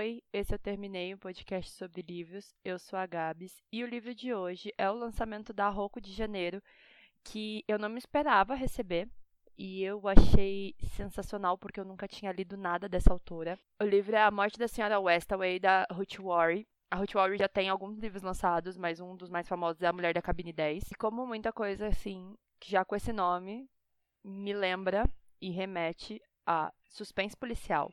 Oi, esse eu terminei um podcast sobre livros. Eu sou a Gabs e o livro de hoje é o lançamento da Rocco de Janeiro, que eu não me esperava receber e eu achei sensacional porque eu nunca tinha lido nada dessa autora. O livro é A Morte da Senhora Westaway da Ruth Worry. A Ruth Worry já tem alguns livros lançados, mas um dos mais famosos é A Mulher da Cabine 10. E como muita coisa assim, já com esse nome me lembra e remete a suspense policial.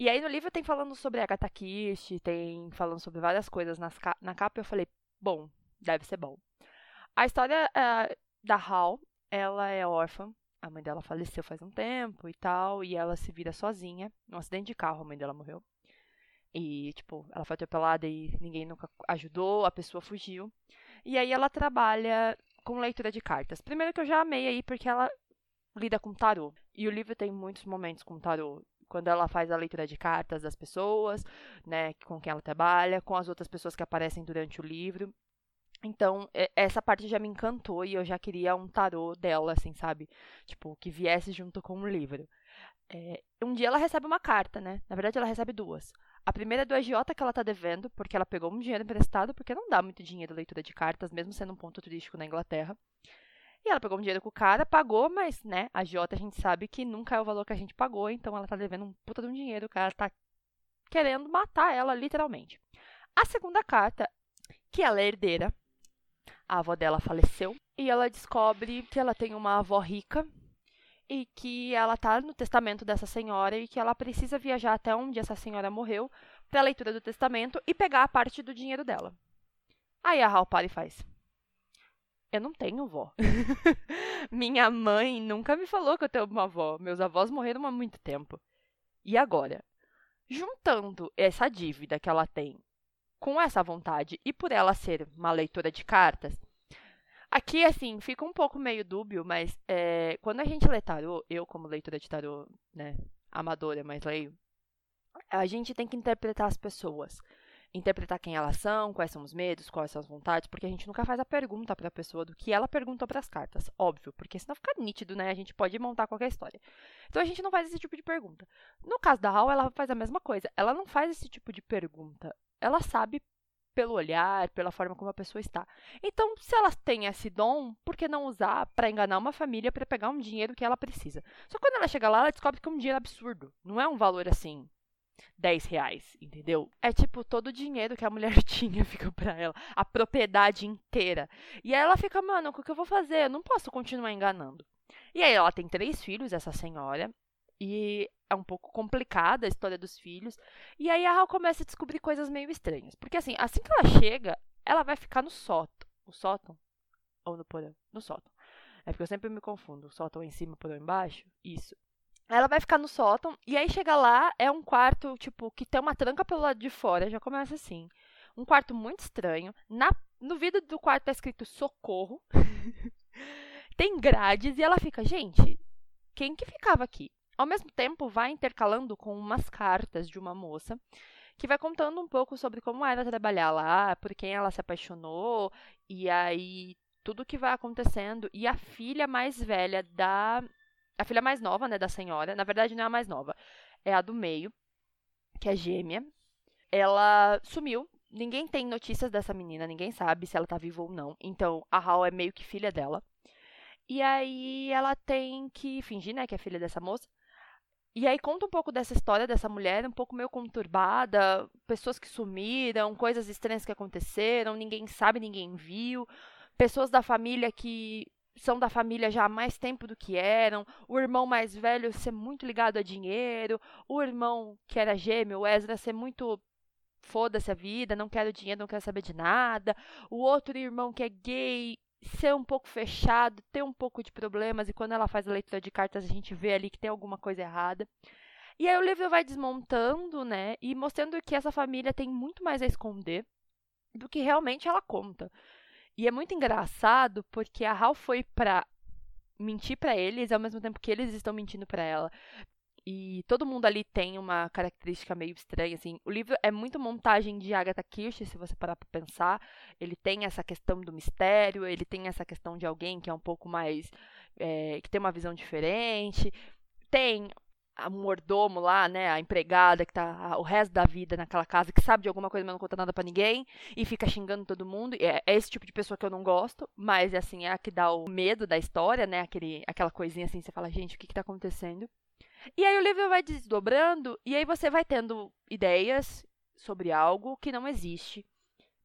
E aí no livro tem falando sobre Agatha Christie, tem falando sobre várias coisas nas, na capa, eu falei, bom, deve ser bom. A história uh, da Hal, ela é órfã, a mãe dela faleceu faz um tempo e tal, e ela se vira sozinha, num acidente de carro, a mãe dela morreu. E, tipo, ela foi atropelada e ninguém nunca ajudou, a pessoa fugiu. E aí ela trabalha com leitura de cartas. Primeiro que eu já amei aí, porque ela lida com tarô. E o livro tem muitos momentos com tarô quando ela faz a leitura de cartas das pessoas, né, com quem ela trabalha, com as outras pessoas que aparecem durante o livro. Então, essa parte já me encantou e eu já queria um tarô dela, assim, sabe? Tipo, que viesse junto com o livro. É, um dia ela recebe uma carta, né? Na verdade, ela recebe duas. A primeira é do agiota que ela tá devendo, porque ela pegou um dinheiro emprestado, porque não dá muito dinheiro leitura de cartas, mesmo sendo um ponto turístico na Inglaterra. E ela pegou um dinheiro com o cara, pagou, mas, né, a Jota a gente sabe que nunca é o valor que a gente pagou, então ela tá devendo um puta de um dinheiro, o cara tá querendo matar ela, literalmente. A segunda carta, que ela é herdeira, a avó dela faleceu, e ela descobre que ela tem uma avó rica e que ela tá no testamento dessa senhora e que ela precisa viajar até onde essa senhora morreu para a leitura do testamento e pegar a parte do dinheiro dela. Aí a Hal para e faz: eu não tenho vó. Minha mãe nunca me falou que eu tenho uma avó. Meus avós morreram há muito tempo. E agora? Juntando essa dívida que ela tem com essa vontade e por ela ser uma leitora de cartas, aqui, assim, fica um pouco meio dúbio, mas é, quando a gente lê tarô, eu como leitora de tarô, né, amadora, mas leio, a gente tem que interpretar as pessoas interpretar quem elas são, quais são os medos, quais são as vontades, porque a gente nunca faz a pergunta para a pessoa do que ela perguntou para as cartas, óbvio, porque senão fica nítido, né? A gente pode montar qualquer história. Então a gente não faz esse tipo de pergunta. No caso da Hal, ela faz a mesma coisa. Ela não faz esse tipo de pergunta. Ela sabe pelo olhar, pela forma como a pessoa está. Então, se ela tem esse dom, por que não usar para enganar uma família para pegar um dinheiro que ela precisa? Só que quando ela chega lá, ela descobre que é um dinheiro absurdo. Não é um valor assim 10 reais, entendeu? É tipo todo o dinheiro que a mulher tinha fica pra ela, a propriedade inteira. E aí ela fica, mano, o que eu vou fazer? Eu não posso continuar enganando. E aí ela tem três filhos, essa senhora, e é um pouco complicada a história dos filhos. E aí a Hal começa a descobrir coisas meio estranhas. Porque assim, assim que ela chega, ela vai ficar no sótão. No sótão? Ou no porão? No sótão. É porque eu sempre me confundo. O sótão é em cima, o porão embaixo? Isso. Ela vai ficar no sótão, e aí chega lá, é um quarto, tipo, que tem uma tranca pelo lado de fora, já começa assim. Um quarto muito estranho. Na, no vidro do quarto tá escrito socorro. tem grades, e ela fica, gente, quem que ficava aqui? Ao mesmo tempo, vai intercalando com umas cartas de uma moça que vai contando um pouco sobre como era trabalhar lá, por quem ela se apaixonou, e aí tudo que vai acontecendo. E a filha mais velha da a filha mais nova, né, da senhora, na verdade não é a mais nova, é a do meio, que é gêmea. Ela sumiu. Ninguém tem notícias dessa menina, ninguém sabe se ela tá viva ou não. Então, a Hal é meio que filha dela. E aí ela tem que fingir, né, que é filha dessa moça. E aí conta um pouco dessa história dessa mulher, um pouco meio conturbada, pessoas que sumiram, coisas estranhas que aconteceram, ninguém sabe, ninguém viu, pessoas da família que são da família já há mais tempo do que eram, o irmão mais velho ser muito ligado a dinheiro, o irmão que era gêmeo, o Ezra, ser muito foda-se a vida, não quero dinheiro, não quero saber de nada, o outro irmão que é gay ser um pouco fechado, ter um pouco de problemas, e quando ela faz a leitura de cartas a gente vê ali que tem alguma coisa errada. E aí o livro vai desmontando, né, e mostrando que essa família tem muito mais a esconder do que realmente ela conta. E é muito engraçado porque a Hal foi pra mentir para eles ao mesmo tempo que eles estão mentindo para ela. E todo mundo ali tem uma característica meio estranha, assim. O livro é muito montagem de Agatha Christie, se você parar pra pensar. Ele tem essa questão do mistério, ele tem essa questão de alguém que é um pouco mais... É, que tem uma visão diferente. Tem a mordomo lá, né, a empregada que tá o resto da vida naquela casa, que sabe de alguma coisa, mas não conta nada para ninguém e fica xingando todo mundo. É, é, esse tipo de pessoa que eu não gosto, mas assim, é a que dá o medo da história, né, aquele, aquela coisinha assim, você fala, gente, o que que tá acontecendo? E aí o livro vai desdobrando e aí você vai tendo ideias sobre algo que não existe.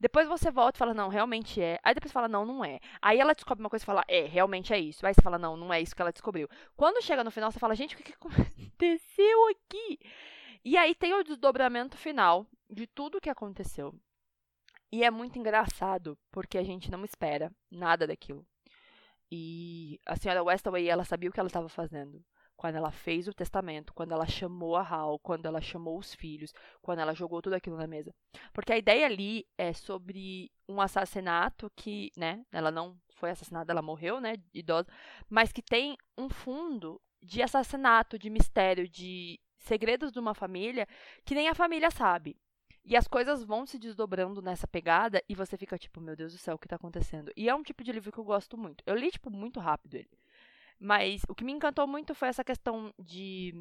Depois você volta e fala, não, realmente é. Aí depois fala, não, não é. Aí ela descobre uma coisa e fala, é, realmente é isso. Aí você fala, não, não é isso que ela descobriu. Quando chega no final, você fala, gente, o que, aconteceu aqui? E aí tem o desdobramento final de tudo o que aconteceu. E é muito engraçado, porque a gente não espera nada daquilo. E a senhora Westaway, ela sabia o que ela estava fazendo quando ela fez o testamento, quando ela chamou a Hal, quando ela chamou os filhos, quando ela jogou tudo aquilo na mesa. Porque a ideia ali é sobre um assassinato que, né, ela não foi assassinada, ela morreu, né, idosa, mas que tem um fundo de assassinato, de mistério, de segredos de uma família que nem a família sabe. E as coisas vão se desdobrando nessa pegada e você fica tipo, meu Deus do céu, o que tá acontecendo? E é um tipo de livro que eu gosto muito. Eu li, tipo, muito rápido ele. Mas o que me encantou muito foi essa questão de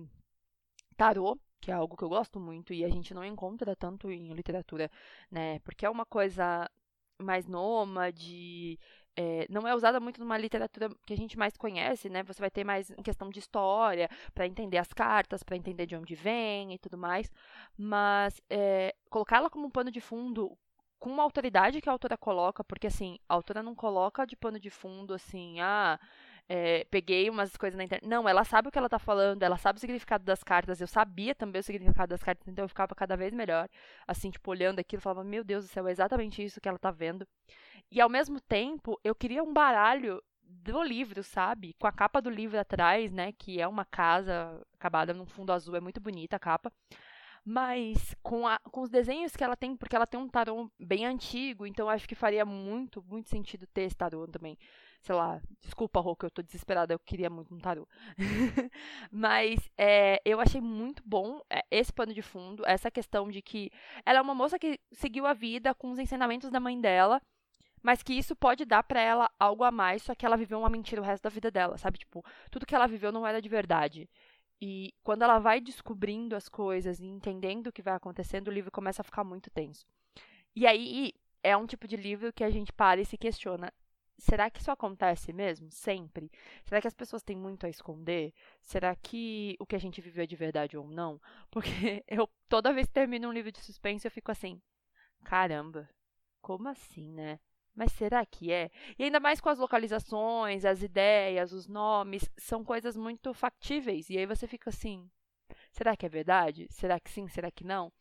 tarô, que é algo que eu gosto muito e a gente não encontra tanto em literatura, né? Porque é uma coisa mais nômade, é, não é usada muito numa literatura que a gente mais conhece, né? Você vai ter mais questão de história, para entender as cartas, para entender de onde vem e tudo mais. Mas é, colocá-la como um pano de fundo com uma autoridade que a autora coloca, porque assim, a autora não coloca de pano de fundo assim, ah, é, peguei umas coisas na internet. Não, ela sabe o que ela tá falando, ela sabe o significado das cartas. Eu sabia também o significado das cartas, então eu ficava cada vez melhor. Assim, tipo, olhando aquilo, falava, meu Deus do céu, é exatamente isso que ela tá vendo. E ao mesmo tempo, eu queria um baralho do livro, sabe? Com a capa do livro atrás, né? Que é uma casa acabada num fundo azul, é muito bonita a capa. Mas com, a, com os desenhos que ela tem, porque ela tem um tarô bem antigo, então acho que faria muito, muito sentido ter esse tarô também sei lá, desculpa, Rô, que eu tô desesperada, eu queria muito um tarô. Mas é, eu achei muito bom é, esse pano de fundo, essa questão de que ela é uma moça que seguiu a vida com os ensinamentos da mãe dela, mas que isso pode dar para ela algo a mais, só que ela viveu uma mentira o resto da vida dela, sabe? Tipo, tudo que ela viveu não era de verdade. E quando ela vai descobrindo as coisas e entendendo o que vai acontecendo, o livro começa a ficar muito tenso. E aí é um tipo de livro que a gente para e se questiona: será que isso acontece mesmo? Sempre? Será que as pessoas têm muito a esconder? Será que o que a gente viveu é de verdade ou não? Porque eu, toda vez que termino um livro de suspense, eu fico assim: caramba, como assim, né? Mas será que é? E ainda mais com as localizações, as ideias, os nomes, são coisas muito factíveis. E aí você fica assim: será que é verdade? Será que sim? Será que não?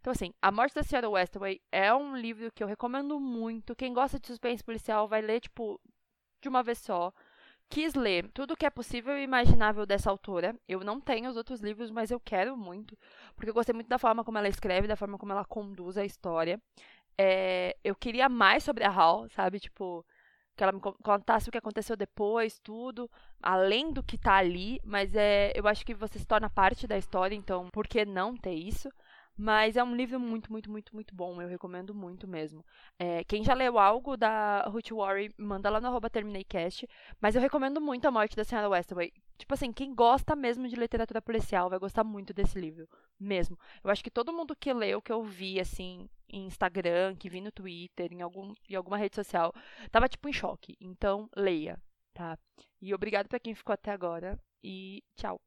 Então, assim, A Morte da Senhora Westaway é um livro que eu recomendo muito. Quem gosta de suspense policial vai ler, tipo, de uma vez só. Quis ler tudo que é possível e imaginável dessa autora. Eu não tenho os outros livros, mas eu quero muito. Porque eu gostei muito da forma como ela escreve, da forma como ela conduz a história. É, eu queria mais sobre a Hal, sabe? Tipo, que ela me contasse o que aconteceu depois, tudo, além do que tá ali, mas é, eu acho que você se torna parte da história, então por que não ter isso? Mas é um livro muito, muito, muito, muito bom. Eu recomendo muito mesmo. É, quem já leu algo da Ruth Worry, manda lá no arroba TermineiCast. Mas eu recomendo muito A Morte da Senhora Westaway. Tipo assim, quem gosta mesmo de literatura policial vai gostar muito desse livro. Mesmo. Eu acho que todo mundo que leu, que eu vi, assim, em Instagram, que vi no Twitter, em, algum, em alguma rede social, tava, tipo, em choque. Então, leia, tá? E obrigado para quem ficou até agora. E tchau.